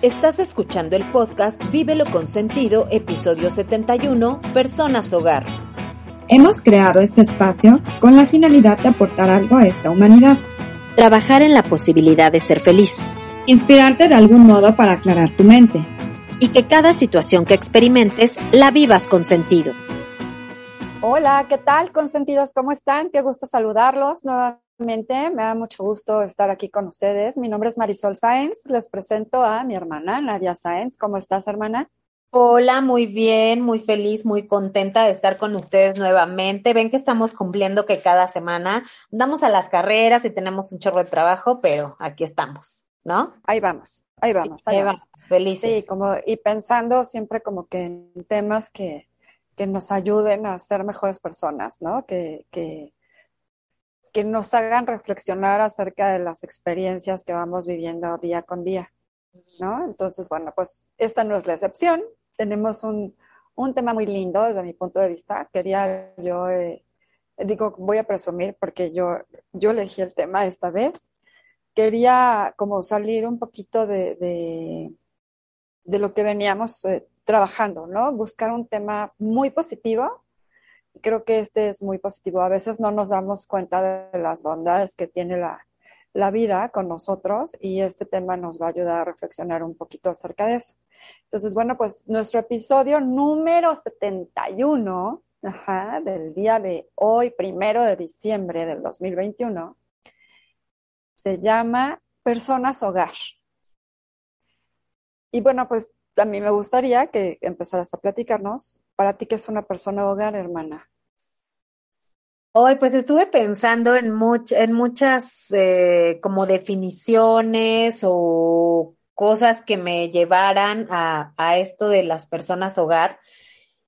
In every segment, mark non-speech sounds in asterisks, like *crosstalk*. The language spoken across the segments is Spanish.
Estás escuchando el podcast Vívelo con Sentido, episodio 71, Personas Hogar. Hemos creado este espacio con la finalidad de aportar algo a esta humanidad. Trabajar en la posibilidad de ser feliz. Inspirarte de algún modo para aclarar tu mente. Y que cada situación que experimentes la vivas con sentido. Hola, ¿qué tal, consentidos? ¿Cómo están? Qué gusto saludarlos nuevamente. Me da mucho gusto estar aquí con ustedes. Mi nombre es Marisol Sáenz. Les presento a mi hermana, Nadia Sáenz. ¿Cómo estás, hermana? Hola, muy bien, muy feliz, muy contenta de estar con ustedes nuevamente. Ven que estamos cumpliendo que cada semana damos a las carreras y tenemos un chorro de trabajo, pero aquí estamos, ¿no? Ahí vamos, ahí vamos, ahí, vamos. Felices. Sí, como, y pensando siempre como que en temas que, que nos ayuden a ser mejores personas, ¿no? Que, que, que nos hagan reflexionar acerca de las experiencias que vamos viviendo día con día, ¿no? Entonces, bueno, pues esta no es la excepción. Tenemos un, un tema muy lindo desde mi punto de vista. Quería yo, eh, digo, voy a presumir porque yo, yo elegí el tema esta vez. Quería como salir un poquito de, de, de lo que veníamos eh, trabajando, ¿no? Buscar un tema muy positivo. Creo que este es muy positivo. A veces no nos damos cuenta de las bondades que tiene la, la vida con nosotros y este tema nos va a ayudar a reflexionar un poquito acerca de eso. Entonces, bueno, pues nuestro episodio número 71 ajá, del día de hoy, primero de diciembre del 2021, se llama Personas Hogar. Y bueno, pues a mí me gustaría que empezaras a platicarnos. Para ti, ¿qué es una persona hogar, hermana? Hoy, pues estuve pensando en, much, en muchas eh, como definiciones o cosas que me llevaran a, a esto de las personas hogar.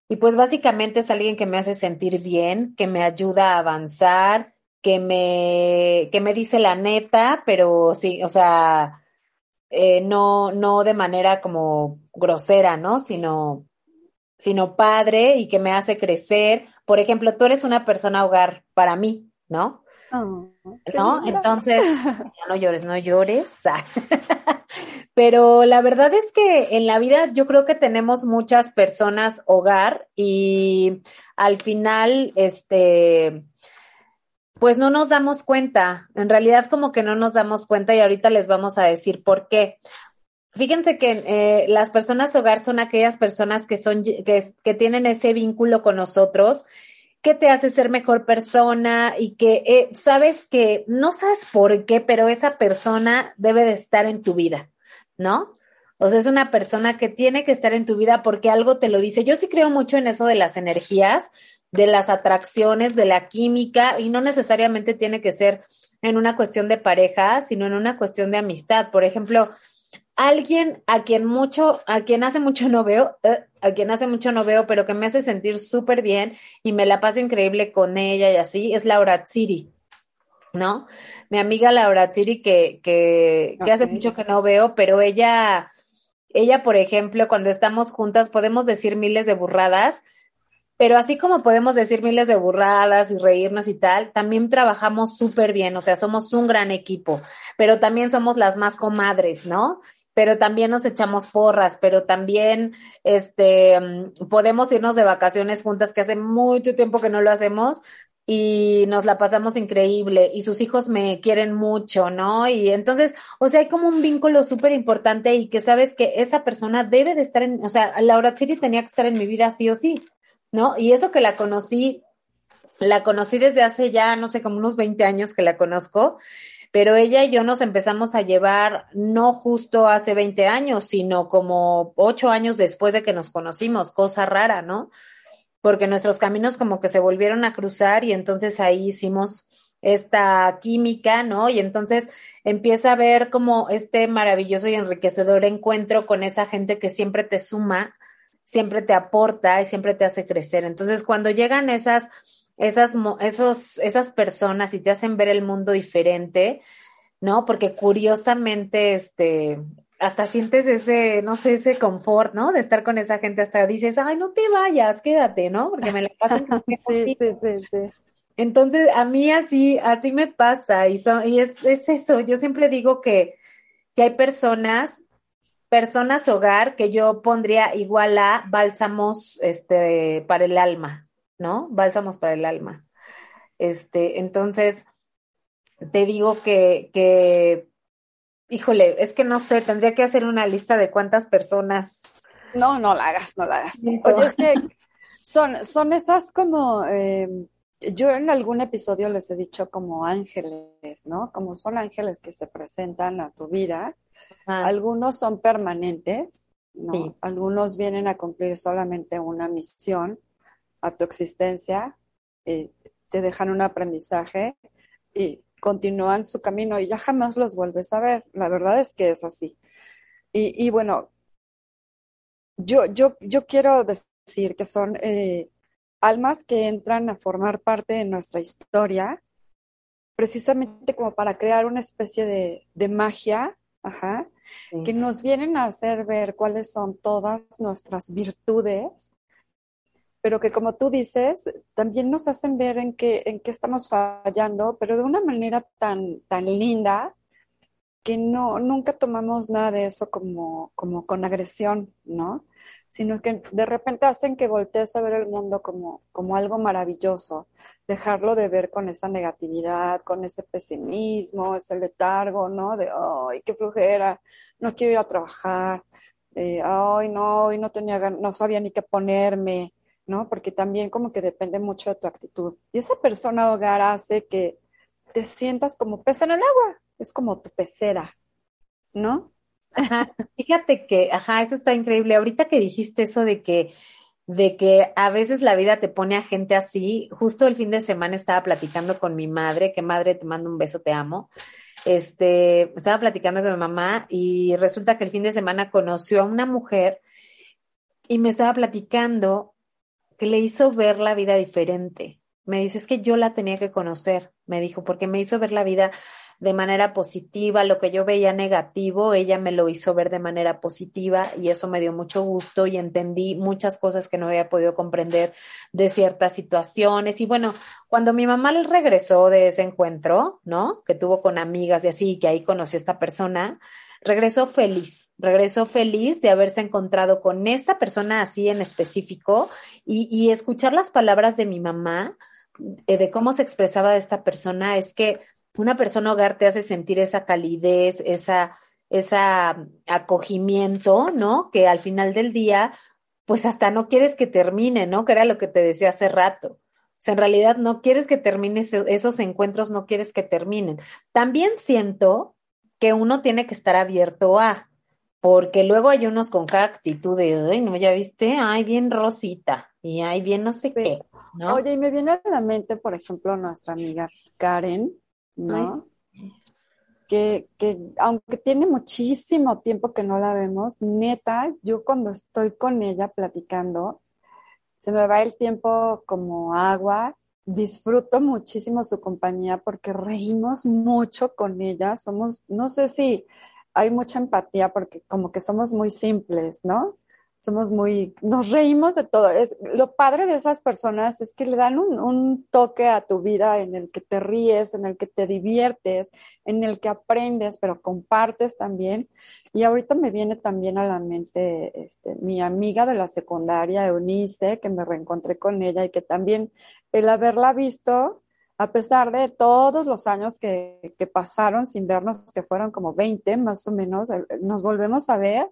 Y pues básicamente es alguien que me hace sentir bien, que me ayuda a avanzar, que me, que me dice la neta, pero sí, o sea, eh, no, no de manera como grosera, ¿no? Sino, sino padre y que me hace crecer. Por ejemplo, tú eres una persona hogar para mí, ¿no? Oh, ¿No? Entonces, *laughs* ya no llores, no llores. *laughs* Pero la verdad es que en la vida yo creo que tenemos muchas personas hogar y al final, este, pues no nos damos cuenta. En realidad como que no nos damos cuenta y ahorita les vamos a decir por qué. Fíjense que eh, las personas hogar son aquellas personas que son que, tienen ese vínculo con nosotros que te hace ser mejor persona y que eh, sabes que no sabes por qué, pero esa persona debe de estar en tu vida, ¿no? O sea, es una persona que tiene que estar en tu vida porque algo te lo dice. Yo sí creo mucho en eso de las energías, de las atracciones, de la química, y no necesariamente tiene que ser en una cuestión de pareja, sino en una cuestión de amistad. Por ejemplo, alguien a quien mucho, a quien hace mucho no veo, uh, a quien hace mucho no veo, pero que me hace sentir súper bien y me la paso increíble con ella y así, es Laura Tsiri, ¿no? Mi amiga Laura Tsiri que, que, que hace mucho que no veo, pero ella, ella, por ejemplo, cuando estamos juntas podemos decir miles de burradas, pero así como podemos decir miles de burradas y reírnos y tal, también trabajamos súper bien, o sea, somos un gran equipo, pero también somos las más comadres, ¿no? pero también nos echamos porras, pero también este podemos irnos de vacaciones juntas, que hace mucho tiempo que no lo hacemos, y nos la pasamos increíble y sus hijos me quieren mucho, ¿no? Y entonces, o sea, hay como un vínculo súper importante y que sabes que esa persona debe de estar en, o sea, Laura Chiri tenía que estar en mi vida sí o sí, ¿no? Y eso que la conocí, la conocí desde hace ya, no sé, como unos 20 años que la conozco pero ella y yo nos empezamos a llevar no justo hace 20 años, sino como ocho años después de que nos conocimos, cosa rara, ¿no? Porque nuestros caminos como que se volvieron a cruzar y entonces ahí hicimos esta química, ¿no? Y entonces empieza a ver como este maravilloso y enriquecedor encuentro con esa gente que siempre te suma, siempre te aporta y siempre te hace crecer. Entonces, cuando llegan esas, esas, esos, esas personas y te hacen ver el mundo diferente, ¿no? Porque curiosamente, este, hasta sientes ese, no sé, ese confort, ¿no? De estar con esa gente, hasta dices, ay, no te vayas, quédate, ¿no? Porque me la paso *laughs* sí, sí, sí, sí. Entonces, a mí así, así me pasa, y, y es, es, eso, yo siempre digo que, que hay personas, personas hogar, que yo pondría igual a bálsamos, este, para el alma, ¿no? Bálsamos para el alma. Este, entonces, te digo que, que híjole, es que no sé, tendría que hacer una lista de cuántas personas. No, no la hagas, no la hagas. Oye, es que son, son esas como, eh, yo en algún episodio les he dicho como ángeles, ¿no? Como son ángeles que se presentan a tu vida. Algunos son permanentes, ¿no? Algunos vienen a cumplir solamente una misión a tu existencia, eh, te dejan un aprendizaje y continúan su camino y ya jamás los vuelves a ver. La verdad es que es así. Y, y bueno, yo, yo, yo quiero decir que son eh, almas que entran a formar parte de nuestra historia, precisamente como para crear una especie de, de magia, ajá, que nos vienen a hacer ver cuáles son todas nuestras virtudes pero que como tú dices, también nos hacen ver en qué, en qué estamos fallando, pero de una manera tan, tan linda que no, nunca tomamos nada de eso como, como con agresión, ¿no? Sino que de repente hacen que voltees a ver el mundo como, como algo maravilloso, dejarlo de ver con esa negatividad, con ese pesimismo, ese letargo, ¿no? De, ay, qué flujera, no quiero ir a trabajar, eh, ay, no, hoy no tenía, no sabía ni qué ponerme, ¿no? Porque también como que depende mucho de tu actitud. Y esa persona hogar hace que te sientas como pez en el agua, es como tu pecera, ¿no? Ajá. Fíjate que, ajá, eso está increíble. Ahorita que dijiste eso de que, de que a veces la vida te pone a gente así, justo el fin de semana estaba platicando con mi madre, que madre, te mando un beso, te amo. Este, estaba platicando con mi mamá y resulta que el fin de semana conoció a una mujer y me estaba platicando que le hizo ver la vida diferente. Me dice, es que yo la tenía que conocer, me dijo, porque me hizo ver la vida de manera positiva, lo que yo veía negativo, ella me lo hizo ver de manera positiva y eso me dio mucho gusto y entendí muchas cosas que no había podido comprender de ciertas situaciones. Y bueno, cuando mi mamá regresó de ese encuentro, ¿no? Que tuvo con amigas y así, que ahí conoció a esta persona, regresó feliz, regresó feliz de haberse encontrado con esta persona así en específico y, escuchar las palabras de mi mamá, de cómo se expresaba esta persona, es que una persona hogar te hace sentir esa calidez, esa, esa acogimiento, ¿no? Que al final del día, pues hasta no quieres que termine, ¿no? Que era lo que te decía hace rato. O sea, en realidad no quieres que termine esos encuentros, no quieres que terminen. También siento que uno tiene que estar abierto a, porque luego hay unos con cada actitud de, ay, no, ya viste, ay, bien rosita, y ay, bien no sé qué, ¿no? Oye, y me viene a la mente, por ejemplo, nuestra amiga Karen, ¿no? Que, que aunque tiene muchísimo tiempo que no la vemos, neta, yo cuando estoy con ella platicando, se me va el tiempo como agua disfruto muchísimo su compañía porque reímos mucho con ella. Somos, no sé si hay mucha empatía porque como que somos muy simples, ¿no? Somos muy, nos reímos de todo. Es, lo padre de esas personas es que le dan un, un, toque a tu vida en el que te ríes, en el que te diviertes, en el que aprendes, pero compartes también. Y ahorita me viene también a la mente este, mi amiga de la secundaria, Eunice, que me reencontré con ella y que también el haberla visto, a pesar de todos los años que, que pasaron sin vernos, que fueron como 20 más o menos, nos volvemos a ver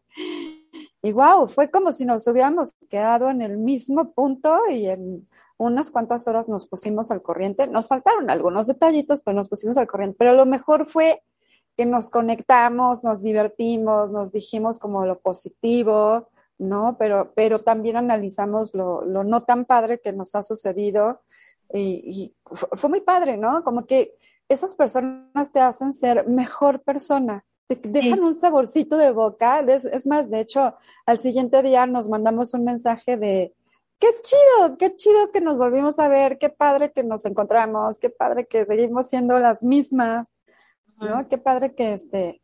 y wow, fue como si nos hubiéramos quedado en el mismo punto y en unas cuantas horas nos pusimos al corriente. Nos faltaron algunos detallitos, pero nos pusimos al corriente. Pero lo mejor fue que nos conectamos, nos divertimos, nos dijimos como lo positivo, ¿no? Pero, pero también analizamos lo, lo no tan padre que nos ha sucedido y, fue muy padre, ¿no? Como que esas personas te hacen ser mejor persona, te dejan un saborcito de boca. Es, más, de hecho, al siguiente día nos mandamos un mensaje de, qué chido, qué chido que nos volvimos a ver, qué padre que nos encontramos, qué padre que seguimos siendo las mismas, ¿no? Qué padre que este,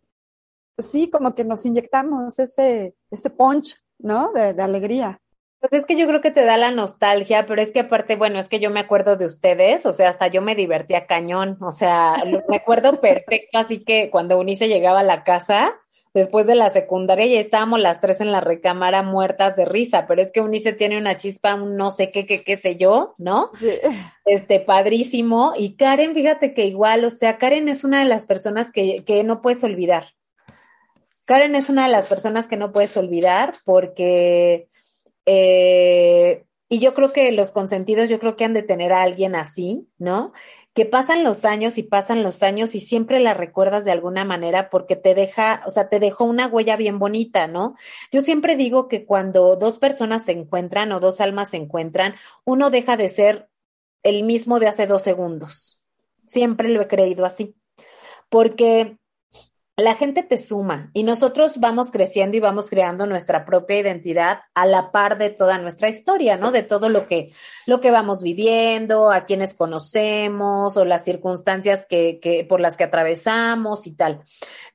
sí, como que nos inyectamos ese, ese punch, ¿no? de alegría. Pues es que yo creo que te da la nostalgia, pero es que aparte, bueno, es que yo me acuerdo de ustedes, o sea, hasta yo me divertía cañón, o sea, lo *laughs* recuerdo perfecto, así que cuando Unice llegaba a la casa, después de la secundaria, ya estábamos las tres en la recámara muertas de risa, pero es que Unice tiene una chispa, un no sé qué, qué, qué sé yo, ¿no? Sí. Este, padrísimo. Y Karen, fíjate que igual, o sea, Karen es una de las personas que, que no puedes olvidar. Karen es una de las personas que no puedes olvidar porque eh, y yo creo que los consentidos, yo creo que han de tener a alguien así, ¿no? Que pasan los años y pasan los años y siempre la recuerdas de alguna manera porque te deja, o sea, te dejó una huella bien bonita, ¿no? Yo siempre digo que cuando dos personas se encuentran o dos almas se encuentran, uno deja de ser el mismo de hace dos segundos. Siempre lo he creído así. Porque la gente te suma y nosotros vamos creciendo y vamos creando nuestra propia identidad a la par de toda nuestra historia, ¿no? De todo lo que, lo que vamos viviendo, a quienes conocemos o las circunstancias que, que, por las que atravesamos y tal.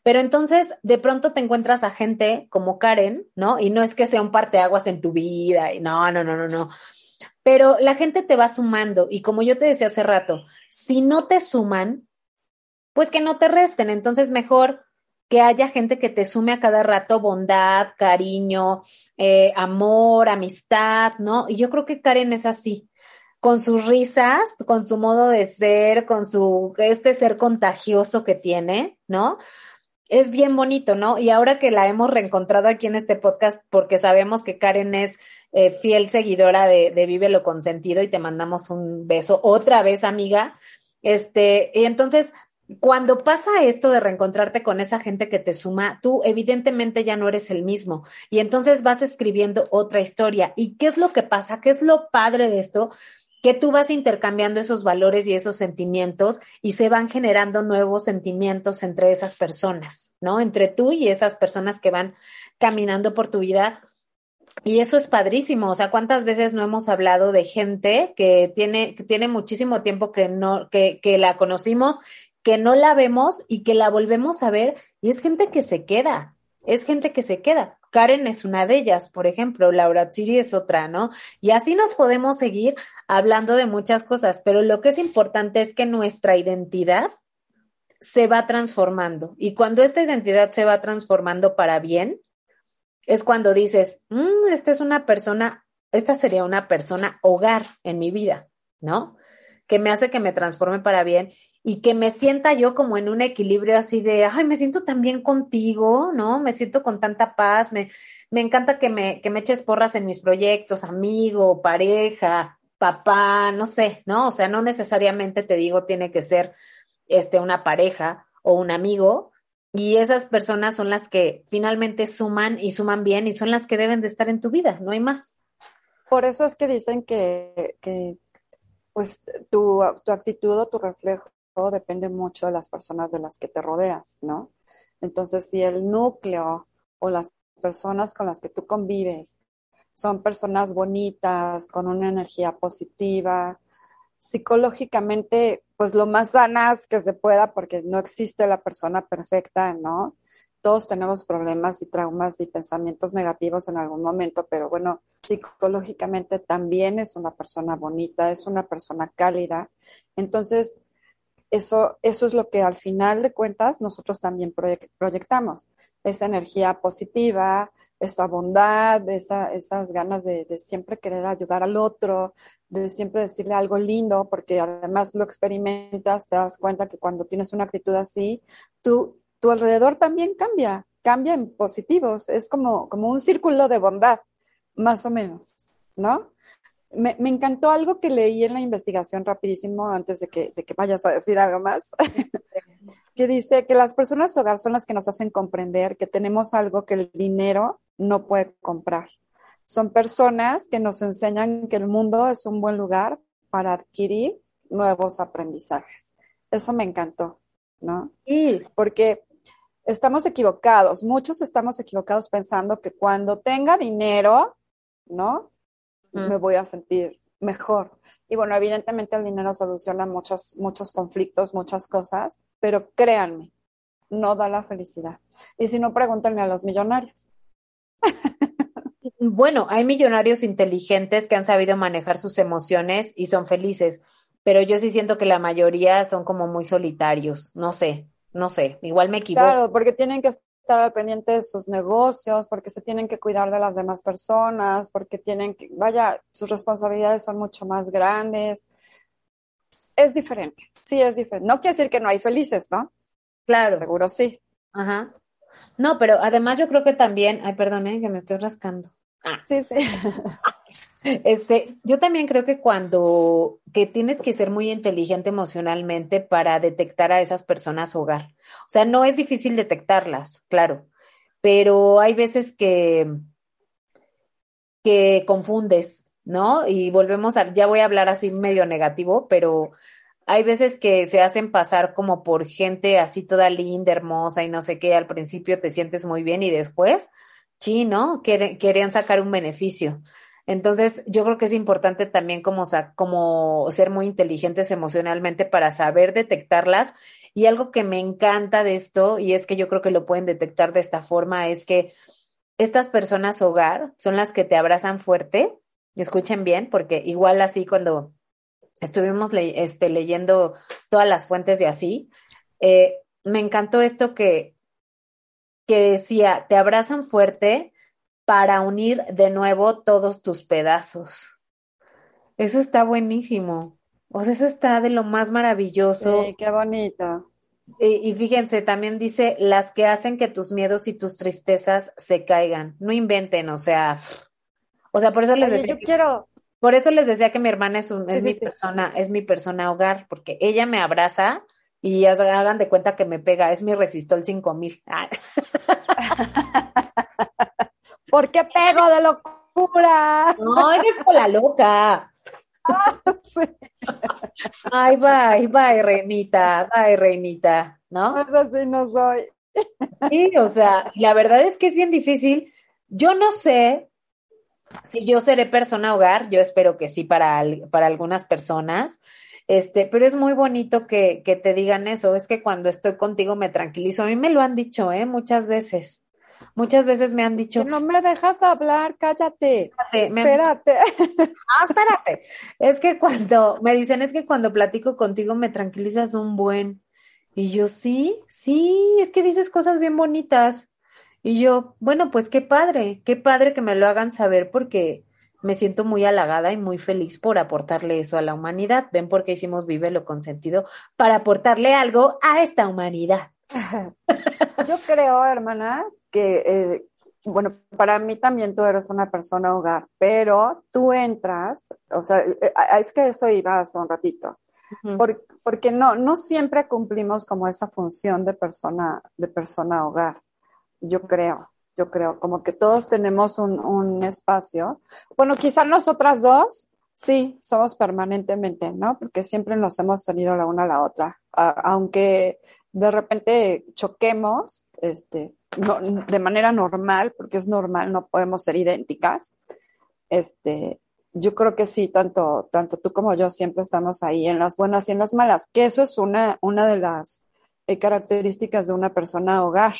Pero entonces, de pronto te encuentras a gente como Karen, ¿no? Y no es que sea un parteaguas en tu vida, y no, no, no, no, no. Pero la gente te va sumando y como yo te decía hace rato, si no te suman, pues que no te resten. Entonces, mejor que haya gente que te sume a cada rato bondad, cariño, eh, amor, amistad, ¿no? Y yo creo que Karen es así, con sus risas, con su modo de ser, con su, este ser contagioso que tiene, ¿no? Es bien bonito, ¿no? Y ahora que la hemos reencontrado aquí en este podcast, porque sabemos que Karen es eh, fiel seguidora de, de Vive lo Consentido y te mandamos un beso otra vez, amiga. Este, y entonces, cuando pasa esto de reencontrarte con esa gente que te suma, tú evidentemente ya no eres el mismo y entonces vas escribiendo otra historia. ¿Y qué es lo que pasa? ¿Qué es lo padre de esto? Que tú vas intercambiando esos valores y esos sentimientos y se van generando nuevos sentimientos entre esas personas, ¿no? Entre tú y esas personas que van caminando por tu vida. Y eso es padrísimo. O sea, ¿cuántas veces no hemos hablado de gente que tiene, que tiene muchísimo tiempo que no, que, que la conocimos que no la vemos y que la volvemos a ver y es gente que se queda, es gente que se queda. Karen es una de ellas, por ejemplo, Laura Tsiri es otra, ¿no? Y así nos podemos seguir hablando de muchas cosas, pero lo que es importante es que nuestra identidad se va transformando y cuando esta identidad se va transformando para bien, es cuando dices, mm, esta es una persona, esta sería una persona hogar en mi vida, ¿no? Que me hace que me transforme para bien y que me sienta yo como en un equilibrio así de, ay, me siento tan bien contigo, ¿no? Me siento con tanta paz, me, me encanta que me, que me eches porras en mis proyectos, amigo, pareja, papá, no sé, ¿no? O sea, no necesariamente te digo tiene que ser este, una pareja o un amigo, y esas personas son las que finalmente suman y suman bien y son las que deben de estar en tu vida, no hay más. Por eso es que dicen que, que pues tu, tu actitud o tu reflejo depende mucho de las personas de las que te rodeas, ¿no? Entonces, si el núcleo o las personas con las que tú convives son personas bonitas, con una energía positiva, psicológicamente, pues lo más sanas que se pueda, porque no existe la persona perfecta, ¿no? Todos tenemos problemas y traumas y pensamientos negativos en algún momento, pero bueno, psicológicamente también es una persona bonita, es una persona cálida. Entonces, eso, eso es lo que al final de cuentas nosotros también proyectamos, esa energía positiva, esa bondad, esa, esas ganas de, siempre querer ayudar al otro, de siempre decirle algo lindo, porque además lo experimentas, te das cuenta que cuando tienes una actitud así, tú, tu alrededor también cambia, cambia en positivos, es como, como un círculo de bondad, más o menos, ¿no? Me, me, encantó algo que leí en la investigación rapidísimo antes de que, de que vayas a decir algo más, *laughs* que dice que las personas hogar son las que nos hacen comprender que tenemos algo que el dinero no puede comprar. Son personas que nos enseñan que el mundo es un buen lugar para adquirir nuevos aprendizajes. Eso me encantó, ¿no? Y porque estamos equivocados, muchos estamos equivocados pensando que cuando tenga dinero, ¿no? Me voy a sentir mejor. Y bueno, evidentemente el dinero soluciona muchos, muchos conflictos, muchas cosas, pero créanme, no da la felicidad. Y si no, pregúntenle a los millonarios. *laughs* Bueno, hay millonarios inteligentes que han sabido manejar sus emociones y son felices, pero yo sí siento que la mayoría son como muy solitarios, no sé, no sé, igual me equivoco. Claro, porque tienen que estar al pendiente de sus negocios, porque se tienen que cuidar de las demás personas, porque tienen que, vaya, sus responsabilidades son mucho más grandes. Es diferente, sí es diferente. No quiere decir que no hay felices, ¿no? Claro. Seguro sí. Ajá. No, pero además yo creo que también, ay, perdón, que me estoy rascando. Ah. Sí, sí. *laughs* Este, yo también creo que cuando que tienes que ser muy inteligente emocionalmente para detectar a esas personas hogar. O sea, no es difícil detectarlas, claro, pero hay veces que que confundes, ¿no? Y volvemos a, ya voy a hablar así medio negativo, pero hay veces que se hacen pasar como por gente así toda linda, hermosa y no sé qué, al principio te sientes muy bien y después, sí, ¿no? Querían sacar un beneficio. Entonces, yo creo que es importante también como, ser muy inteligentes emocionalmente para saber detectarlas. Y algo que me encanta de esto, y es que yo creo que lo pueden detectar de esta forma, es que estas personas hogar son las que te abrazan fuerte. Escuchen bien, porque igual así cuando estuvimos este, leyendo todas las fuentes de así, eh, me encantó esto que, que decía, te abrazan fuerte, para unir de nuevo todos tus pedazos. Eso está buenísimo. O sea, eso está de lo más maravilloso. Sí, qué bonito. Y, fíjense, también dice, las que hacen que tus miedos y tus tristezas se caigan. No inventen, o sea, o sea, por eso les decía. Yo quiero. Por eso les decía que mi hermana es un, es mi persona, es mi persona hogar, porque ella me abraza y hagan de cuenta que me pega, es mi resistol 5000. *laughs* ¿Por qué pego de locura? No, eres con la loca. *laughs* Ay, bye, bye, reinita, bye, reinita, ¿no? Pues así no soy. Sí, o sea, la verdad es que es bien difícil. Yo no sé si yo seré persona hogar, yo espero que sí para, para algunas personas, este, pero es muy bonito que, que te digan eso, es que cuando estoy contigo me tranquilizo. A mí me lo han dicho, ¿eh? Muchas veces. Muchas veces me han dicho. no me dejas hablar, cállate. espérate. *laughs* Ah, espérate. Es que cuando me dicen, es que cuando platico contigo me tranquilizas un buen. Y yo, sí, sí, es que dices cosas bien bonitas. Y yo, bueno, pues qué padre, qué padre que me lo hagan saber porque me siento muy halagada y muy feliz por aportarle eso a la humanidad. Ven porque hicimos Vive lo Consentido para aportarle algo a esta humanidad. *laughs* Yo creo, hermana, que, eh, bueno, para mí también tú eres una persona hogar, pero tú entras, o sea, eh, eh, es que eso iba hace un ratito, porque no, no siempre cumplimos como esa función de persona, de persona hogar, yo creo, yo creo, como que todos tenemos un, un espacio. Bueno, quizás nosotras dos, sí, somos permanentemente, ¿no? Porque siempre nos hemos tenido la una a la otra, aunque de repente choquemos, este, no, de manera normal, porque es normal, no podemos ser idénticas. Este, yo creo que sí, tanto, tanto tú como yo siempre estamos ahí en las buenas y en las malas, que eso es una, una de las eh, características de una persona hogar,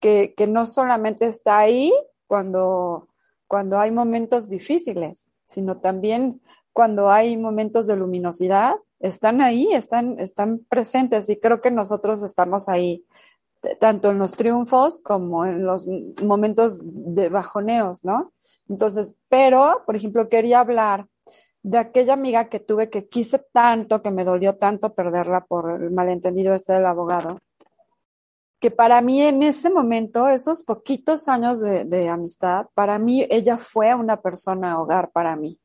que, que no solamente está ahí cuando, cuando hay momentos difíciles, sino también cuando hay momentos de luminosidad, están ahí, están, están presentes y creo que nosotros estamos ahí tanto en los triunfos como en los momentos de bajoneos, ¿no? Entonces, pero, por ejemplo, quería hablar de aquella amiga que tuve que quise tanto, que me dolió tanto perderla por el malentendido este del abogado, que para mí en ese momento, esos poquitos años de, de amistad, para mí ella fue una persona hogar para mí,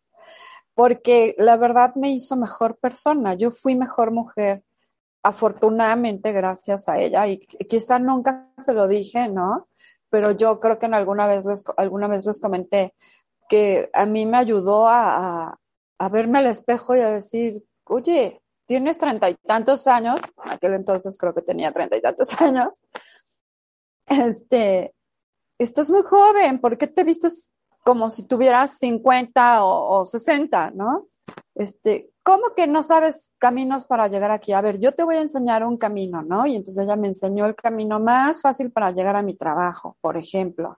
porque la verdad me hizo mejor persona, yo fui mejor mujer, afortunadamente gracias a ella y quizá nunca se lo dije, ¿no? Pero yo creo que en alguna vez les, alguna vez les comenté que a mí me ayudó a, a verme al espejo y a decir, oye, tienes treinta y tantos años, aquel entonces creo que tenía treinta y tantos *laughs* años, este, estás muy joven, ¿por qué te vistes como si tuvieras 50 o, o 60, no? Este, ¿cómo que no sabes caminos para llegar aquí? A ver, yo te voy a enseñar un camino, ¿no? Y entonces ella me enseñó el camino más fácil para llegar a mi trabajo, por ejemplo.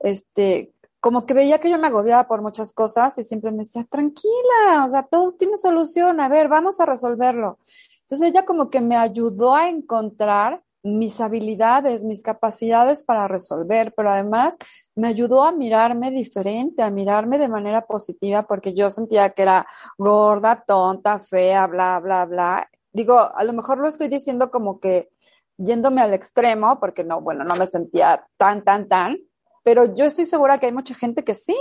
Este, como que veía que yo me agobiaba por muchas cosas y siempre me decía, tranquila, o sea, todo tiene solución, a ver, vamos a resolverlo. Entonces ella como que me ayudó a encontrar mis habilidades, mis capacidades para resolver, pero además me ayudó a mirarme diferente, a mirarme de manera positiva, porque yo sentía que era gorda, tonta, fea, bla, bla, bla. Digo, a lo mejor lo estoy diciendo como que yéndome al extremo, porque no, bueno, no me sentía tan, tan, tan, pero yo estoy segura que hay mucha gente que sí,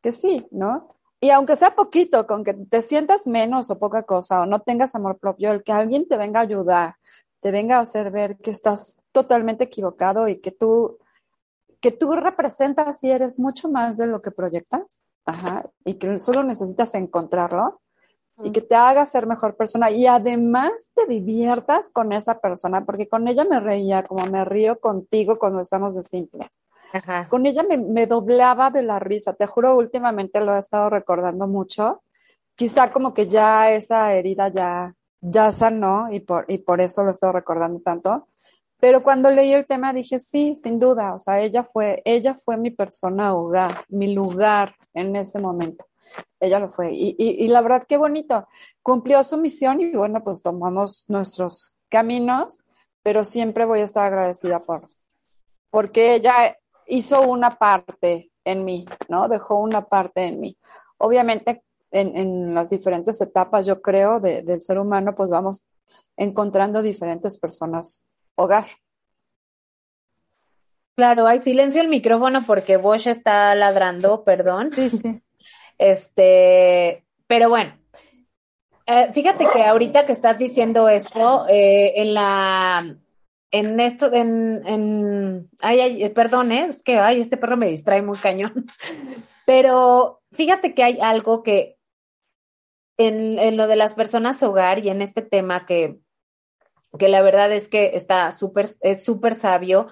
que sí, ¿no? Y aunque sea poquito, con que te sientas menos o poca cosa o no tengas amor propio, el que alguien te venga a ayudar, te venga a hacer ver que estás totalmente equivocado y que tú, que tú representas y eres mucho más de lo que proyectas, ajá, y que solo necesitas encontrarlo y que te haga ser mejor persona y además te diviertas con esa persona, porque con ella me reía como me río contigo cuando estamos de simples. Con ella me, doblaba de la risa, te juro, últimamente lo he estado recordando mucho. Quizá como que ya esa herida ya, ya sanó y por, y por eso lo he estado recordando tanto. Pero cuando leí el tema dije, sí, sin duda, o sea, ella fue, ella fue mi persona hogar, mi lugar en ese momento. Ella lo fue. Y, y, y la verdad, qué bonito. Cumplió su misión y bueno, pues tomamos nuestros caminos, pero siempre voy a estar agradecida por, porque ella hizo una parte en mí, ¿no? Dejó una parte en mí. Obviamente, en, en las diferentes etapas, yo creo, de, del ser humano, pues vamos encontrando diferentes personas hogar. Claro, hay silencio el micrófono porque Bosch está ladrando, perdón. Sí, sí. Este, pero bueno, eh, fíjate que ahorita que estás diciendo esto, eh, en la en esto, en, en, ay, ay, eh, perdón, ¿eh? es que, ay, este perro me distrae muy cañón, *laughs* pero fíjate que hay algo que en, en lo de las personas hogar y en este tema que, que la verdad es que está súper, es súper sabio,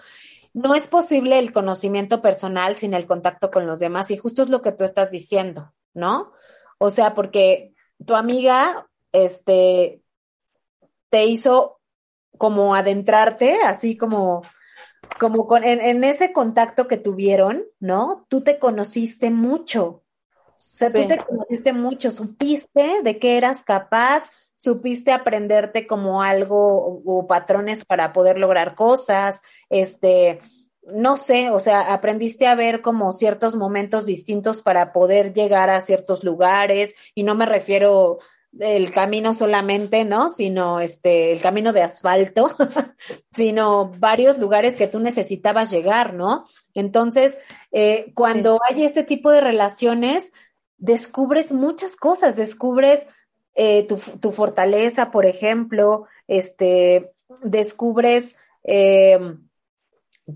no es posible el conocimiento personal sin el contacto con los demás y justo es lo que tú estás diciendo, ¿no? O sea, porque tu amiga, este, te hizo como adentrarte, así como, como con, en, ese contacto que tuvieron, ¿no? Tú te conociste mucho. O sea, tú te conociste mucho, supiste de qué eras capaz, supiste aprenderte como algo o, patrones para poder lograr cosas, este, no sé, o sea, aprendiste a ver como ciertos momentos distintos para poder llegar a ciertos lugares y no me refiero el camino solamente, ¿no? Sino este, el camino de asfalto, *laughs* sino varios lugares que tú necesitabas llegar, ¿no? Entonces, eh, cuando hay este tipo de relaciones, descubres muchas cosas, descubres eh, tu, tu, fortaleza, por ejemplo, este, descubres eh,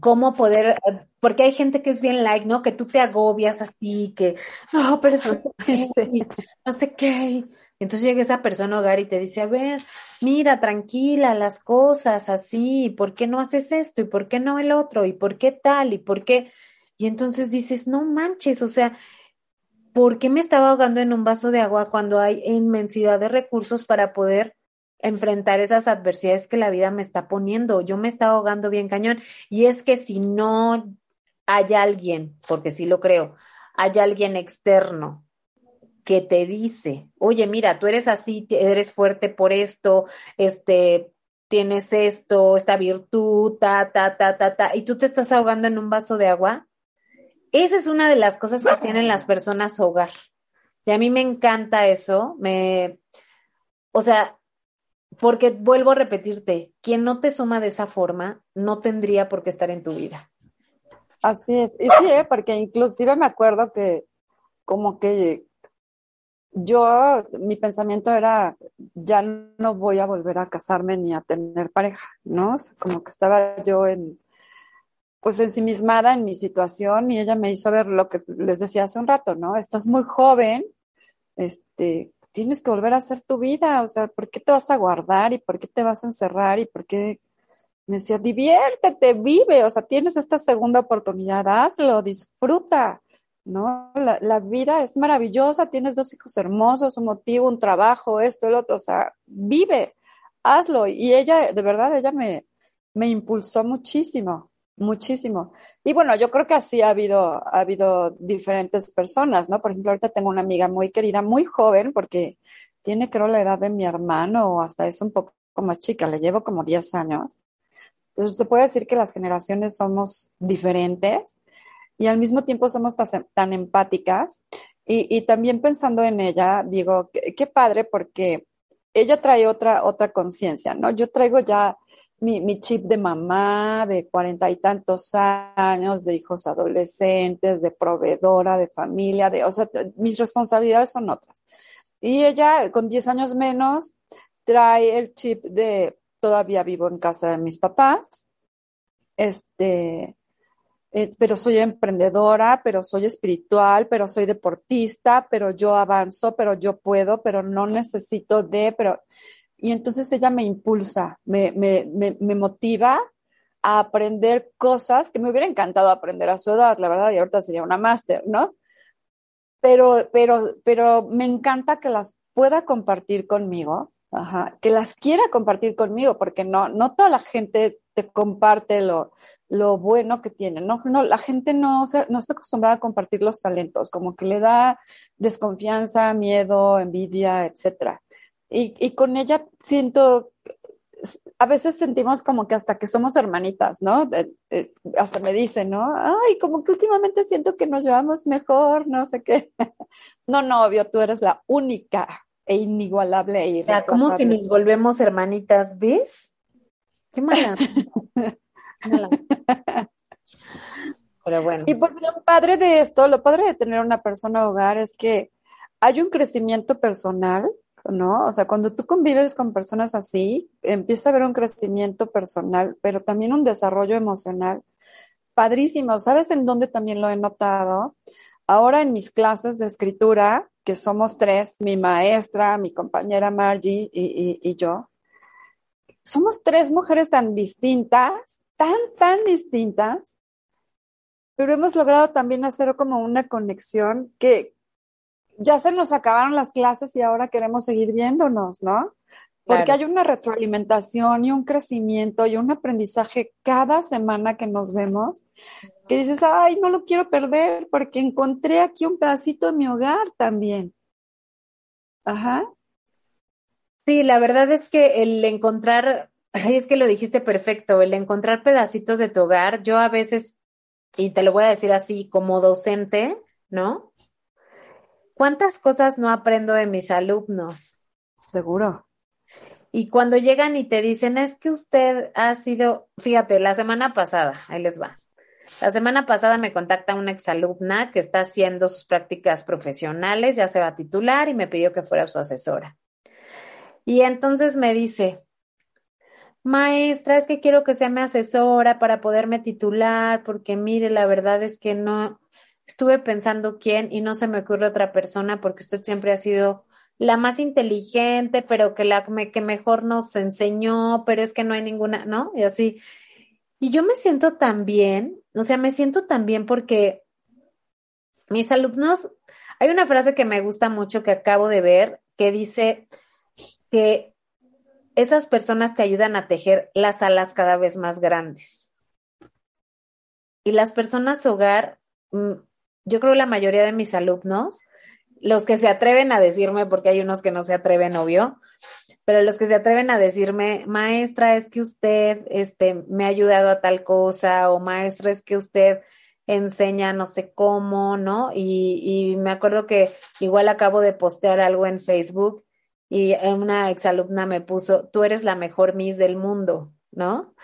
cómo poder, porque hay gente que es bien like, ¿no? Que tú te agobias así, que, no, pero eso, *laughs* no sé qué, entonces llega esa persona a hogar y te dice, a ver, mira, tranquila, las cosas así, ¿por qué no haces esto? ¿Y por qué no el otro? ¿Y por qué tal? ¿Y por qué? Y entonces dices, no manches, o sea, ¿por qué me estaba ahogando en un vaso de agua cuando hay inmensidad de recursos para poder enfrentar esas adversidades que la vida me está poniendo? Yo me estaba ahogando bien cañón. Y es que si no hay alguien, porque sí lo creo, hay alguien externo que te dice, oye, mira, tú eres así, eres fuerte por esto, este, tienes esto, esta virtud, ta, ta, ta, ta, ta, y tú te estás ahogando en un vaso de agua. Esa es una de las cosas que tienen las personas hogar. Y a mí me encanta eso, me, o sea, porque vuelvo a repetirte, quien no te suma de esa forma no tendría por qué estar en tu vida. Así es, y sí, ¿eh? porque inclusive me acuerdo que como que yo, mi pensamiento era, ya no voy a volver a casarme ni a tener pareja, ¿no? O sea, como que estaba yo en, pues ensimismada en mi situación y ella me hizo ver lo que les decía hace un rato, ¿no? Estás muy joven, este, tienes que volver a hacer tu vida, o sea, ¿por qué te vas a guardar y por qué te vas a encerrar y por qué? Me decía, diviértete, vive, o sea, tienes esta segunda oportunidad, hazlo, disfruta, ¿no? La, vida es maravillosa, tienes dos hijos hermosos, un motivo, un trabajo, esto, el otro, o sea, vive, hazlo. Y ella, de verdad, ella me, me impulsó muchísimo, muchísimo. Y bueno, yo creo que así ha habido, ha habido diferentes personas, ¿no? Por ejemplo, ahorita tengo una amiga muy querida, muy joven, porque tiene creo la edad de mi hermano o hasta es un poco más chica, le llevo como 10 años. Entonces se puede decir que las generaciones somos diferentes y al mismo tiempo somos tan, empáticas. Y, y, también pensando en ella, digo, qué, padre porque ella trae otra, otra conciencia, ¿no? Yo traigo ya mi, chip de mamá de cuarenta y tantos años, de hijos adolescentes, de proveedora, de familia, de, o sea, mis responsabilidades son otras. Y ella, con diez años menos, trae el chip de todavía vivo en casa de mis papás, este, eh, pero soy emprendedora, pero soy espiritual, pero soy deportista, pero yo avanzo, pero yo puedo, pero no necesito de, pero y entonces ella me impulsa, me, me, me, me, motiva a aprender cosas que me hubiera encantado aprender a su edad, la verdad, y ahorita sería una máster, ¿no? Pero, pero, pero me encanta que las pueda compartir conmigo, ajá, que las quiera compartir conmigo, porque no, no toda la gente te comparte lo, lo bueno que tiene, ¿no? no la gente no, no está acostumbrada a compartir los talentos, como que le da desconfianza, miedo, envidia, etcétera. Y, y con ella siento, a veces sentimos como que hasta que somos hermanitas, ¿no? hasta me dicen, ¿no? Ay, como que últimamente siento que nos llevamos mejor, no sé qué. *laughs* no, no, obvio, tú eres la única e inigualable e irreemplazable. ¿Cómo que nos volvemos hermanitas, ves? Qué mala. *laughs* *laughs* Pero bueno. Y pues lo padre de esto, lo padre de tener una persona hogar es que hay un crecimiento personal ¿no? O sea, cuando tú convives con personas así, empieza a haber un crecimiento personal, pero también un desarrollo emocional padrísimo. ¿Sabes en dónde también lo he notado? Ahora en mis clases de escritura, que somos tres, mi maestra, mi compañera Margie y, y, y yo, somos tres mujeres tan distintas, tan, tan distintas, pero hemos logrado también hacer como una conexión que, ya se nos acabaron las clases y ahora queremos seguir viéndonos, ¿no? Porque hay una retroalimentación y un crecimiento y un aprendizaje cada semana que nos vemos, que dices, ay, no lo quiero perder porque encontré aquí un pedacito de mi hogar también. Ajá. Sí, la verdad es que el encontrar, ay, es que lo dijiste perfecto, el encontrar pedacitos de tu hogar, yo a veces, y te lo voy a decir así, como docente, ¿no? ¿Cuántas cosas no aprendo de mis alumnos? Seguro. Y cuando llegan y te dicen, es que usted ha sido, fíjate, la semana pasada, ahí les va. La semana pasada me contacta una exalumna que está haciendo sus prácticas profesionales, ya se va a titular y me pidió que fuera su asesora. Y entonces me dice, maestra, es que quiero que sea mi asesora para poderme titular, porque mire, la verdad es que no, estuve pensando quién y no se me ocurre otra persona porque usted siempre ha sido la más inteligente, pero que la que mejor nos enseñó, pero es que no hay ninguna, ¿no? Y así. Y yo me siento tan bien, o sea, me siento tan bien porque mis alumnos, hay una frase que me gusta mucho que acabo de ver que dice que esas personas te ayudan a tejer las alas cada vez más grandes. Y las personas hogar mm, yo creo la mayoría de mis alumnos, los que se atreven a decirme, porque hay unos que no se atreven, obvio, pero los que se atreven a decirme, maestra, es que usted este, me ha ayudado a tal cosa, o maestra, es que usted enseña no sé cómo, ¿no? Y, y me acuerdo que igual acabo de postear algo en Facebook y una exalumna me puso, tú eres la mejor Miss del mundo, ¿no?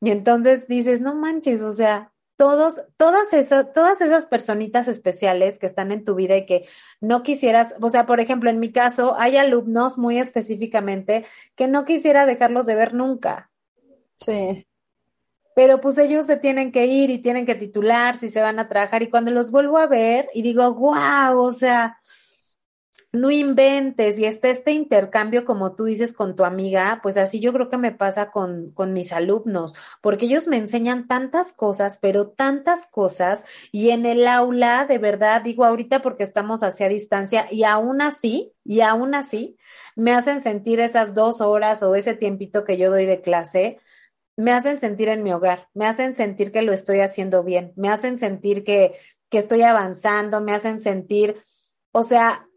Y entonces dices, no manches, o sea, todos, todas esas, todas esas personitas especiales que están en tu vida y que no quisieras, o sea, por ejemplo, en mi caso, hay alumnos muy específicamente que no quisiera dejarlos de ver nunca. Sí. Pero pues ellos se tienen que ir y tienen que titular si se van a trabajar y cuando los vuelvo a ver y digo, wow, o sea, no inventes y está este intercambio, como tú dices, con tu amiga, pues así yo creo que me pasa con, con mis alumnos, porque ellos me enseñan tantas cosas, pero tantas cosas, y en el aula, de verdad, digo ahorita porque estamos hacia distancia, y aún así, y aún así, me hacen sentir esas dos horas o ese tiempito que yo doy de clase, me hacen sentir en mi hogar, me hacen sentir que lo estoy haciendo bien, me hacen sentir que, que estoy avanzando, me hacen sentir, o sea,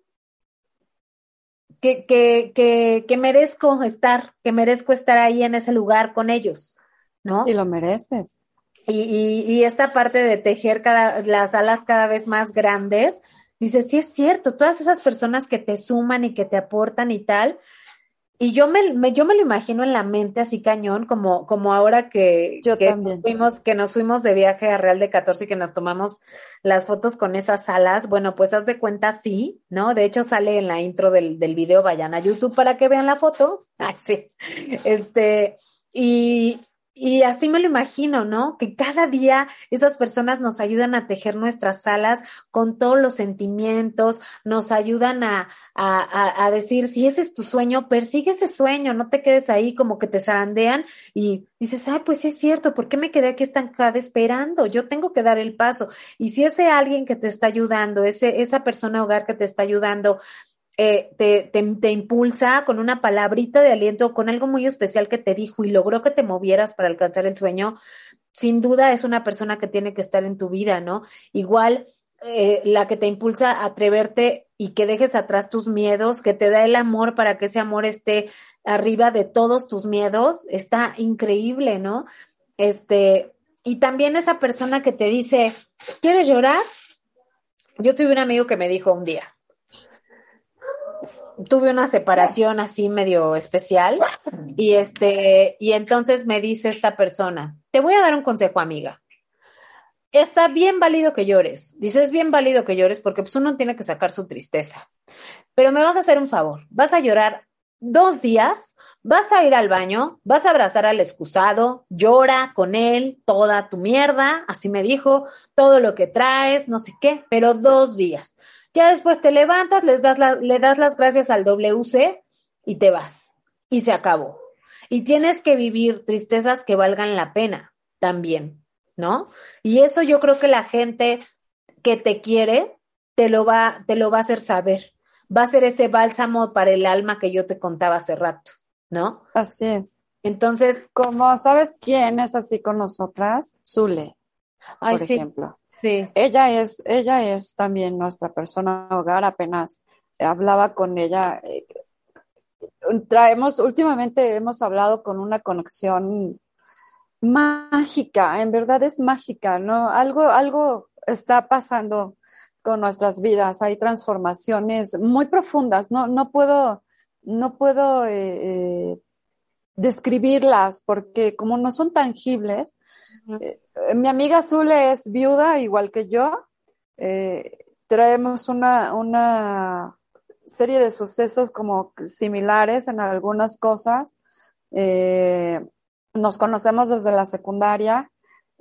que, que, que, que merezco estar, que merezco estar ahí en ese lugar con ellos, ¿no? Y lo mereces. Y, y, y esta parte de tejer cada, las alas cada vez más grandes, dice, sí es cierto, todas esas personas que te suman y que te aportan y tal, y yo me, me, yo me lo imagino en la mente así cañón, como, como ahora que, yo que nos fuimos, que nos fuimos de viaje a Real de 14 y que nos tomamos las fotos con esas alas. Bueno, pues haz de cuenta sí, ¿no? De hecho sale en la intro del, del video, vayan a YouTube para que vean la foto. *laughs* Ah, sí. Este, y, y así me lo imagino, ¿no? Que cada día esas personas nos ayudan a tejer nuestras alas con todos los sentimientos, nos ayudan a, a, a, decir, si ese es tu sueño, persigue ese sueño, no te quedes ahí como que te zarandean y dices, ay, pues sí es cierto, ¿por qué me quedé aquí estancada esperando? Yo tengo que dar el paso. Y si ese alguien que te está ayudando, ese, esa persona hogar que te está ayudando, eh, te, te, te, impulsa con una palabrita de aliento, con algo muy especial que te dijo y logró que te movieras para alcanzar el sueño, sin duda es una persona que tiene que estar en tu vida, ¿no? Igual eh, la que te impulsa a atreverte y que dejes atrás tus miedos, que te da el amor para que ese amor esté arriba de todos tus miedos, está increíble, ¿no? Este, y también esa persona que te dice, ¿quieres llorar? Yo tuve un amigo que me dijo un día, tuve una separación así medio especial y este y entonces me dice esta persona, te voy a dar un consejo, amiga. Está bien válido que llores. Dice, es bien válido que llores porque pues uno tiene que sacar su tristeza. Pero me vas a hacer un favor, vas a llorar dos días, vas a ir al baño, vas a abrazar al excusado, llora con él toda tu mierda, así me dijo, todo lo que traes, no sé qué, pero dos días. Ya después te levantas, les das la, le das las gracias al WC y te vas. Y se acabó. Y tienes que vivir tristezas que valgan la pena también, ¿no? Y eso yo creo que la gente que te quiere te lo va, te lo va a hacer saber. Va a ser ese bálsamo para el alma que yo te contaba hace rato, ¿no? Así es. Entonces, como sabes quién es así con nosotras, Zule, ay, por sí. ejemplo. Sí. Ella es, ella es también nuestra persona hogar, apenas hablaba con ella. Eh, traemos, últimamente hemos hablado con una conexión mágica, en verdad es mágica, ¿no? Algo, algo está pasando con nuestras vidas, hay transformaciones muy profundas, no, no puedo, no puedo eh, eh, describirlas porque como no son tangibles, eh, mi amiga Zule es viuda, igual que yo. Eh, traemos una, una, serie de sucesos como similares en algunas cosas. Eh, nos conocemos desde la secundaria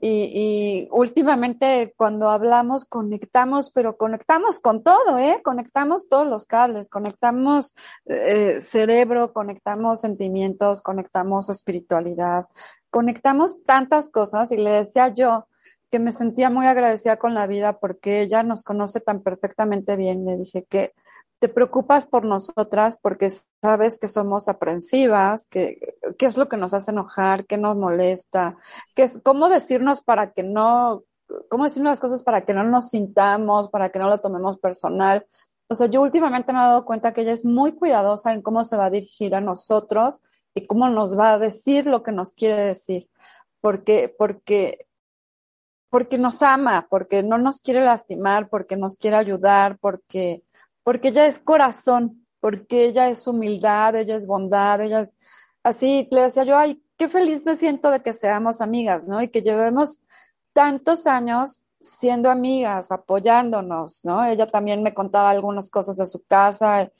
y, últimamente cuando hablamos conectamos, pero conectamos con todo, ¿eh? Conectamos todos los cables, conectamos eh, cerebro, conectamos sentimientos, conectamos espiritualidad, conectamos tantas cosas y le decía yo que me sentía muy agradecida con la vida porque ella nos conoce tan perfectamente bien. Le dije que te preocupas por nosotras porque sabes que somos aprensivas, que qué es lo que nos hace enojar, qué nos molesta, qué es cómo decirnos para que no, cómo decirnos las cosas para que no nos sintamos, para que no lo tomemos personal. O sea, yo últimamente me he dado cuenta que ella es muy cuidadosa en cómo se va a dirigir a nosotros y cómo nos va a decir lo que nos quiere decir, porque, porque, porque nos ama, porque no nos quiere lastimar, porque nos quiere ayudar, porque, porque ella es corazón, porque ella es humildad, ella es bondad, ella es así, le decía yo, ay, qué feliz me siento de que seamos amigas, ¿no? Y que llevemos tantos años siendo amigas, apoyándonos, ¿no? Ella también me contaba algunas cosas de su casa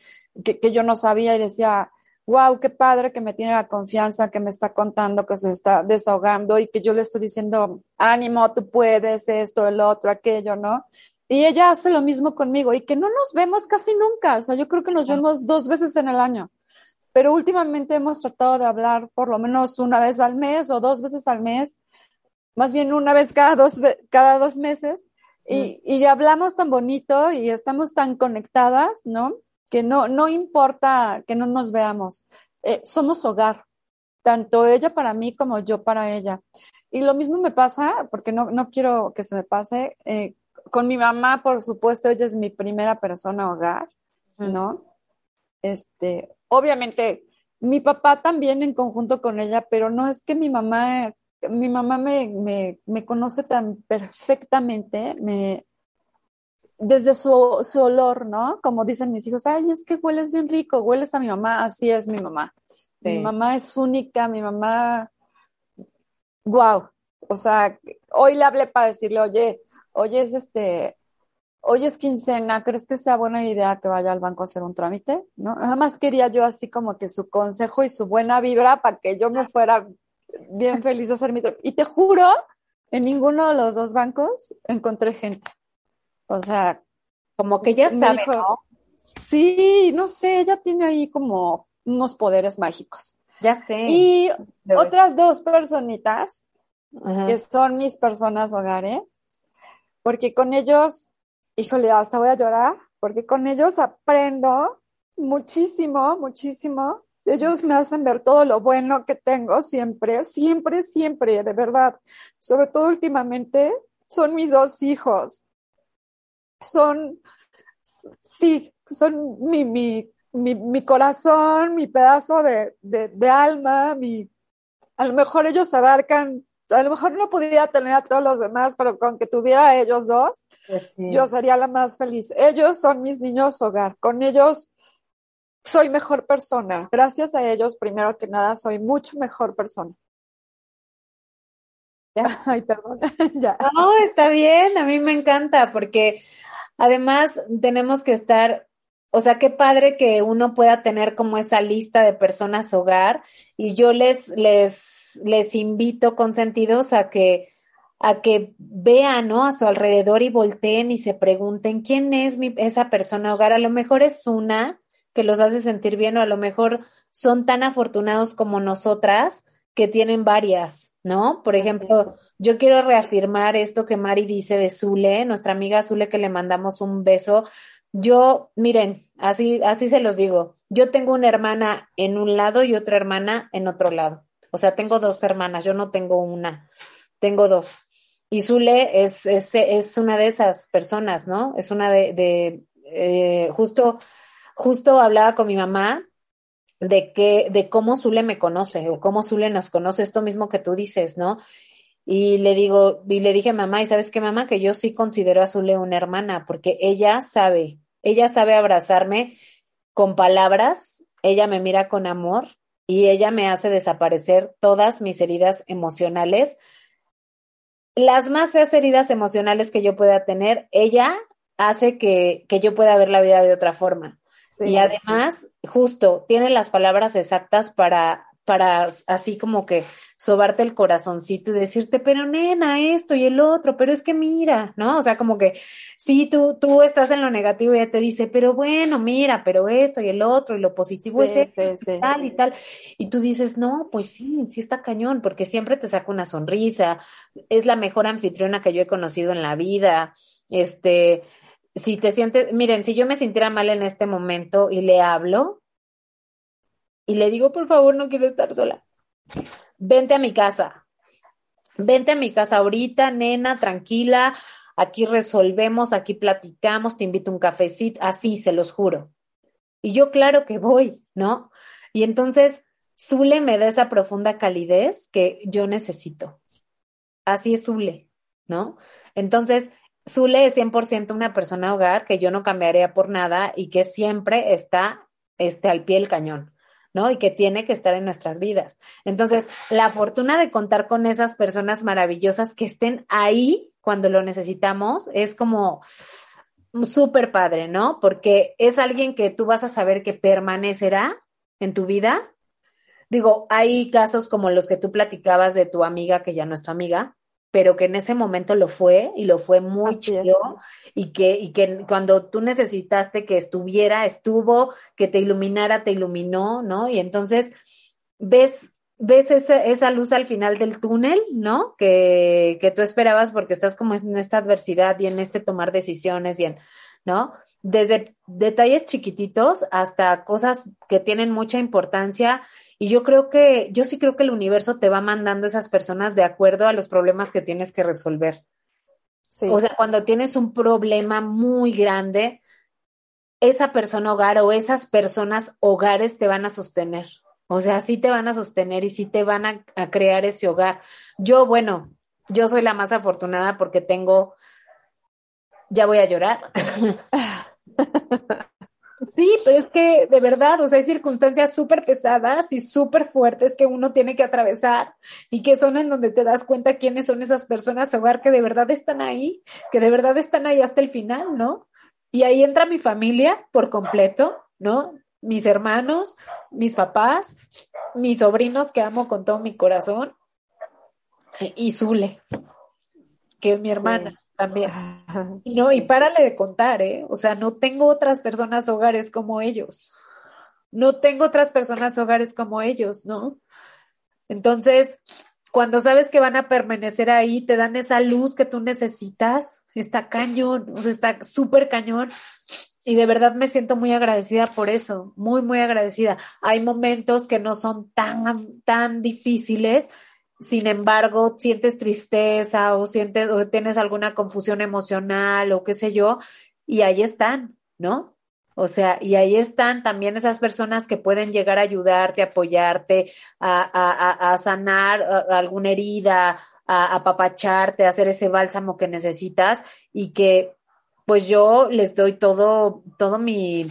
que, que yo no sabía y decía, wow, qué padre que me tiene la confianza, que me está contando, que se está desahogando y que yo le estoy diciendo, ánimo, tú puedes, esto, el otro, aquello, ¿no? Y ella hace lo mismo conmigo y que no nos vemos casi nunca, o sea, yo creo que nos vemos dos veces en el año, pero últimamente hemos tratado de hablar por lo menos una vez al mes o dos veces al mes, más bien una vez cada dos, cada dos meses, y, y hablamos tan bonito y estamos tan conectadas, ¿no? Que no, no importa que no nos veamos, eh, somos hogar, tanto ella para mí como yo para ella. Y lo mismo me pasa, porque no, no quiero que se me pase, eh, con mi mamá, por supuesto, ella es mi primera persona hogar, ¿no? Este, obviamente, mi papá también en conjunto con ella, pero no es que mi mamá, mi mamá me, me, me conoce tan perfectamente, me, desde su, su olor, ¿no? Como dicen mis hijos, ay, es que hueles bien rico, hueles a mi mamá, así es mi mamá. Mi mamá es única, mi mamá, wow. O sea, hoy le hablé para decirle, oye, oye, es este, hoy es quincena, ¿crees que sea buena idea que vaya al banco a hacer un trámite? ¿No? Nada más quería yo así como que su consejo y su buena vibra para que yo me fuera bien feliz a hacer mi trámite. Y te juro, en ninguno de los dos bancos encontré gente. O sea, como que ya sabe, ¿no? Sí, no sé, ella tiene ahí como unos poderes mágicos. Ya sé. Y otras dos personitas que son mis personas hogares, porque con ellos, híjole, hasta voy a llorar, porque con ellos aprendo muchísimo, muchísimo. Ellos me hacen ver todo lo bueno que tengo siempre, siempre, siempre, de verdad. Sobre todo últimamente, son mis dos hijos. Son, sí, son mi, mi mi, mi corazón, mi pedazo de, de, de, alma, mi, a lo mejor ellos abarcan, a lo mejor no podría tener a todos los demás, pero con que tuviera a ellos dos, pues sí. yo sería la más feliz. Ellos son mis niños hogar, con ellos soy mejor persona. Gracias a ellos, primero que nada, soy mucho mejor persona. ¿Ya? *laughs* Ay, perdón. *laughs* ya. No, está bien, a mí me encanta porque además tenemos que estar o sea, qué padre que uno pueda tener como esa lista de personas hogar y yo les, les, les invito consentidos a que, a que vean, ¿no? A su alrededor y volteen y se pregunten quién es mi, esa persona hogar. A lo mejor es una que los hace sentir bien o a lo mejor son tan afortunados como nosotras que tienen varias, ¿no? Por ejemplo, yo quiero reafirmar esto que Mari dice de Zule, nuestra amiga Zule, que le mandamos un beso. Yo, miren, así, así se los digo. Yo tengo una hermana en un lado y otra hermana en otro lado. O sea, tengo dos hermanas, yo no tengo una, tengo dos. Y Zule es, es, es una de esas personas, ¿no? Es una de, de eh, justo, justo hablaba con mi mamá de que, de cómo Zule me conoce o cómo Zule nos conoce, esto mismo que tú dices, ¿no? Y le digo, y le dije, mamá, ¿y sabes qué, mamá? Que yo sí considero a Zule una hermana, porque ella sabe ella sabe abrazarme con palabras, ella me mira con amor y ella me hace desaparecer todas mis heridas emocionales. Las más feas heridas emocionales que yo pueda tener, ella hace que, que yo pueda ver la vida de otra forma. Sí. Y además, justo, tiene las palabras exactas para, para así como que sobarte el corazoncito y decirte, pero nena, esto y el otro, pero es que mira, ¿no? O sea, como que sí, tú, tú estás en lo negativo y ella te dice, pero bueno, mira, pero esto y el otro y lo positivo sí, es sí, esto, y tal y tal. Y tú dices, no, pues sí, sí está cañón, porque siempre te saca una sonrisa, es la mejor anfitriona que yo he conocido en la vida, este, si te sientes, miren, si yo me sintiera mal en este momento y le hablo y le digo, por favor, no quiero estar sola vente a mi casa, vente a mi casa ahorita, nena, tranquila, aquí resolvemos, aquí platicamos, te invito a un cafecito, así, se los juro. Y yo claro que voy, ¿no? Y entonces Zule me da esa profunda calidez que yo necesito. Así es Zule, ¿no? Entonces, Zule es 100% una persona hogar que yo no cambiaría por nada y que siempre está este, al pie del cañón. ¿No? Y que tiene que estar en nuestras vidas. Entonces, la fortuna de contar con esas personas maravillosas que estén ahí cuando lo necesitamos es como súper padre, ¿no? Porque es alguien que tú vas a saber que permanecerá en tu vida. Digo, hay casos como los que tú platicabas de tu amiga, que ya no es tu amiga, pero que en ese momento lo fue y lo fue muy chido y que, y que cuando tú necesitaste que estuviera, estuvo, que te iluminara, te iluminó, ¿no? Y entonces ves ves esa, esa luz al final del túnel, ¿no? Que, que tú esperabas porque estás como en esta adversidad y en este tomar decisiones y en, ¿no? Desde detalles chiquititos hasta cosas que tienen mucha importancia. Y yo creo que, yo sí creo que el universo te va mandando esas personas de acuerdo a los problemas que tienes que resolver. Sí. O sea, cuando tienes un problema muy grande, esa persona hogar o esas personas hogares te van a sostener. O sea, sí te van a sostener y sí te van a, crear ese hogar. Yo, bueno, yo soy la más afortunada porque tengo, ya voy a llorar. *laughs* Sí, pero es que de verdad, o sea, hay circunstancias súper pesadas y súper fuertes que uno tiene que atravesar y que son en donde te das cuenta quiénes son esas personas hogar que de verdad están ahí, que de verdad están ahí hasta el final, ¿no? Y ahí entra mi familia por completo, ¿no? mis hermanos, mis papás, mis sobrinos que amo con todo mi corazón y Zule, que es mi hermana también. No, y párale de contar, ¿eh? O sea, no tengo otras personas hogares como ellos. No tengo otras personas hogares como ellos, ¿no? Entonces, cuando sabes que van a permanecer ahí, te dan esa luz que tú necesitas, está cañón, o sea, está súper cañón y de verdad me siento muy agradecida por eso, muy, muy agradecida. Hay momentos que no son tan, tan difíciles, sin embargo, sientes tristeza o sientes o tienes alguna confusión emocional o qué sé yo, y ahí están, ¿no? O sea, y ahí están también esas personas que pueden llegar a ayudarte, apoyarte, a, a, a sanar alguna herida, a apapacharte, a hacer ese bálsamo que necesitas y que pues yo les doy todo, todo mi,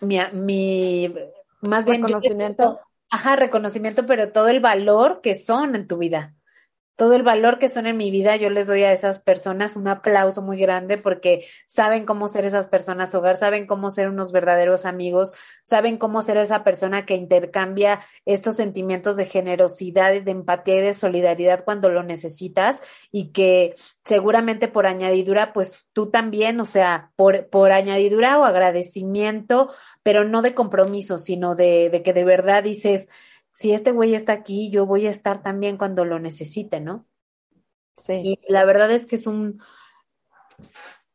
mi, mi más bien reconocimiento. Ajá, reconocimiento, pero todo el valor que son en tu vida todo el valor que son en mi vida, yo les doy a esas personas un aplauso muy grande porque saben cómo ser esas personas hogar, saben cómo ser unos verdaderos amigos, saben cómo ser esa persona que intercambia estos sentimientos de generosidad, de empatía y de solidaridad cuando lo necesitas y que seguramente por añadidura, pues tú también, o sea, por, por añadidura o agradecimiento, pero no de compromiso, sino de, de que de verdad dices, si este güey está aquí, yo voy a estar también cuando lo necesite, ¿no? Sí. Y la verdad es que es un,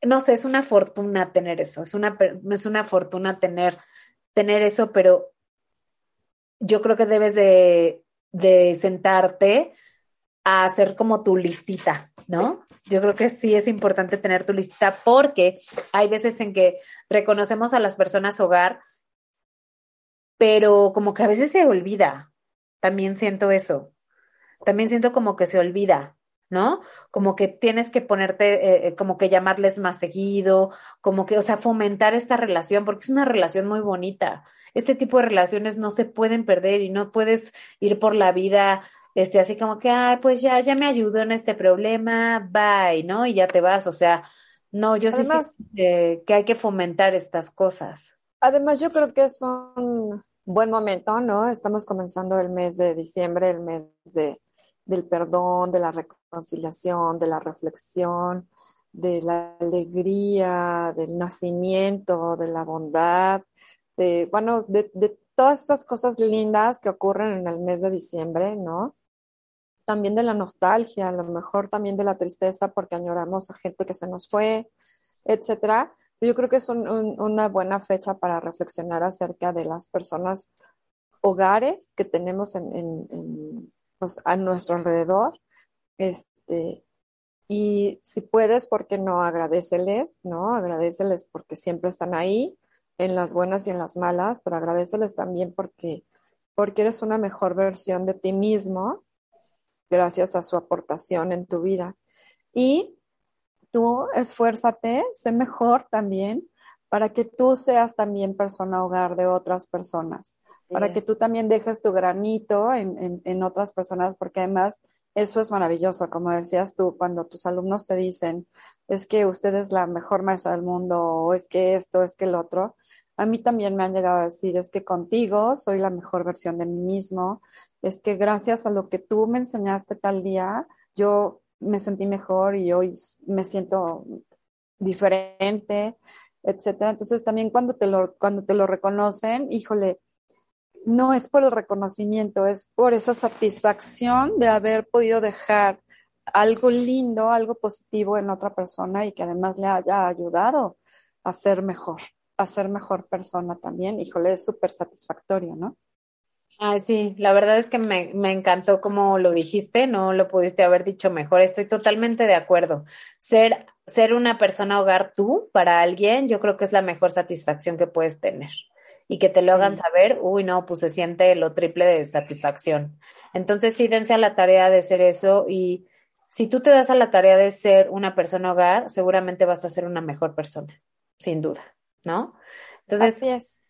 no sé, es una fortuna tener eso, es una, es una fortuna tener, tener eso, pero yo creo que debes de, de sentarte a hacer como tu listita, ¿no? Yo creo que sí es importante tener tu listita porque hay veces en que reconocemos a las personas hogar, pero como que a veces se olvida. También siento eso. También siento como que se olvida, ¿no? Como que tienes que ponerte, eh, eh, como que llamarles más seguido, como que, o sea, fomentar esta relación, porque es una relación muy bonita. Este tipo de relaciones no se pueden perder y no puedes ir por la vida, este, así como que, ay, pues ya, ya me ayudó en este problema, bye, ¿no? Y ya te vas, o sea, no, yo sí que hay que fomentar estas cosas. Además, yo creo que es un buen momento, ¿no? Estamos comenzando el mes de diciembre, el mes de, del perdón, de la reconciliación, de la reflexión, de la alegría, del nacimiento, de la bondad, de, bueno, de, de todas esas cosas lindas que ocurren en el mes de diciembre, ¿no? También de la nostalgia, a lo mejor también de la tristeza porque añoramos a gente que se nos fue, etcétera yo creo que es una buena fecha para reflexionar acerca de las personas hogares que tenemos en, pues, a nuestro alrededor. Este, y si puedes, ¿por qué no agradeceles? ¿No? Agradeceles porque siempre están ahí, en las buenas y en las malas, pero agradeceles también porque, porque eres una mejor versión de ti mismo gracias a su aportación en tu vida. Y tú esfuérzate, sé mejor también para que tú seas también persona hogar de otras personas, para que tú también dejes tu granito en, en, otras personas, porque además eso es maravilloso, como decías tú, cuando tus alumnos te dicen, es que usted es la mejor maestra del mundo, o es que esto, es que el otro, a mí también me han llegado a decir, es que contigo soy la mejor versión de mí mismo, es que gracias a lo que tú me enseñaste tal día, yo me sentí mejor y hoy me siento diferente, etcétera. Entonces también cuando te lo, cuando te lo reconocen, híjole, no es por el reconocimiento, es por esa satisfacción de haber podido dejar algo lindo, algo positivo en otra persona y que además le haya ayudado a ser mejor, a ser mejor persona también. Híjole, es súper satisfactorio, ¿no? Ay, sí, la verdad es que me, me encantó como lo dijiste, no lo pudiste haber dicho mejor, estoy totalmente de acuerdo. Ser, ser una persona hogar tú para alguien, yo creo que es la mejor satisfacción que puedes tener. Y que te lo hagan saber, uy, no, pues se siente lo triple de satisfacción. Entonces sí, dense a la tarea de ser eso y si tú te das a la tarea de ser una persona hogar, seguramente vas a ser una mejor persona, sin duda, ¿no? Entonces, Así es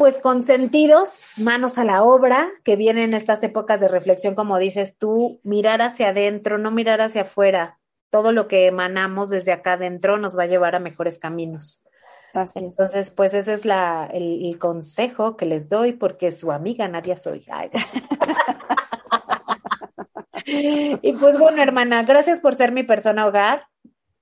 pues con sentidos, manos a la obra, que vienen estas épocas de reflexión, como dices tú, mirar hacia adentro, no mirar hacia afuera. Todo lo que emanamos desde acá adentro nos va a llevar a mejores caminos. Así es. Entonces, pues ese es la, el, el, consejo que les doy, porque su amiga Nadia soy. Ay. *laughs* *laughs* y pues bueno, hermana, gracias por ser mi persona hogar.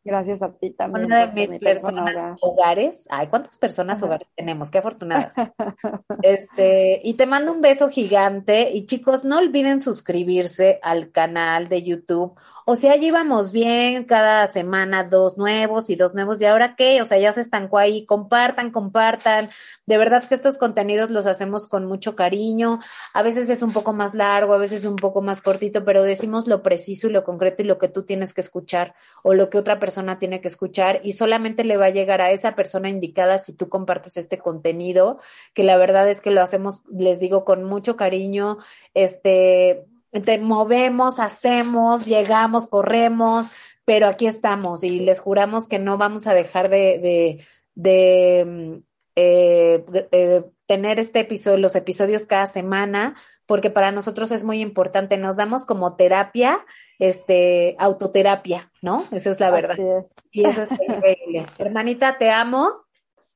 Gracias a ti también. Una de mis personas hogar. hogares. Ay, ¿cuántas personas Ajá. hogares tenemos? Qué afortunadas. *laughs* este, y te mando un beso gigante. Y chicos, no olviden suscribirse al canal de YouTube. O sea, allí vamos bien, cada semana dos nuevos y dos nuevos. ¿Y ahora qué? O sea, ya se estancó ahí. Compartan, compartan. De verdad que estos contenidos los hacemos con mucho cariño. A veces es un poco más largo, a veces un poco más cortito, pero decimos lo preciso y lo concreto y lo que tú tienes que escuchar o lo que otra persona tiene que escuchar y solamente le va a llegar a esa persona indicada si tú compartes este contenido, que la verdad es que lo hacemos, les digo, con mucho cariño, este, te movemos, hacemos, llegamos, corremos, pero aquí estamos y les juramos que no vamos a dejar de, de, de eh, eh, tener este episodio, los episodios cada semana, porque para nosotros es muy importante. Nos damos como terapia, este, autoterapia, ¿no? Esa es la verdad. Es. Y eso es increíble. *laughs* Hermanita, te amo.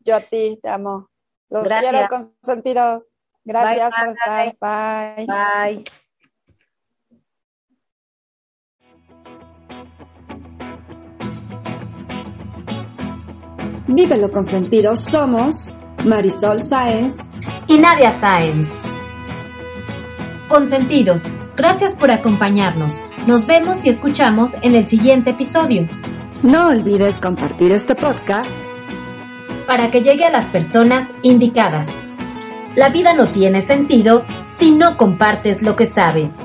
Yo a ti, te amo. Los Gracias. quiero consentiros. Gracias Bye, por estar. Bye. Bye. Vívelo con sentido. Somos Marisol Sáenz y Nadia Sáenz. Consentidos, gracias por acompañarnos. Nos vemos y escuchamos en el siguiente episodio. No olvides compartir este podcast para que llegue a las personas indicadas. La vida no tiene sentido si no compartes lo que sabes.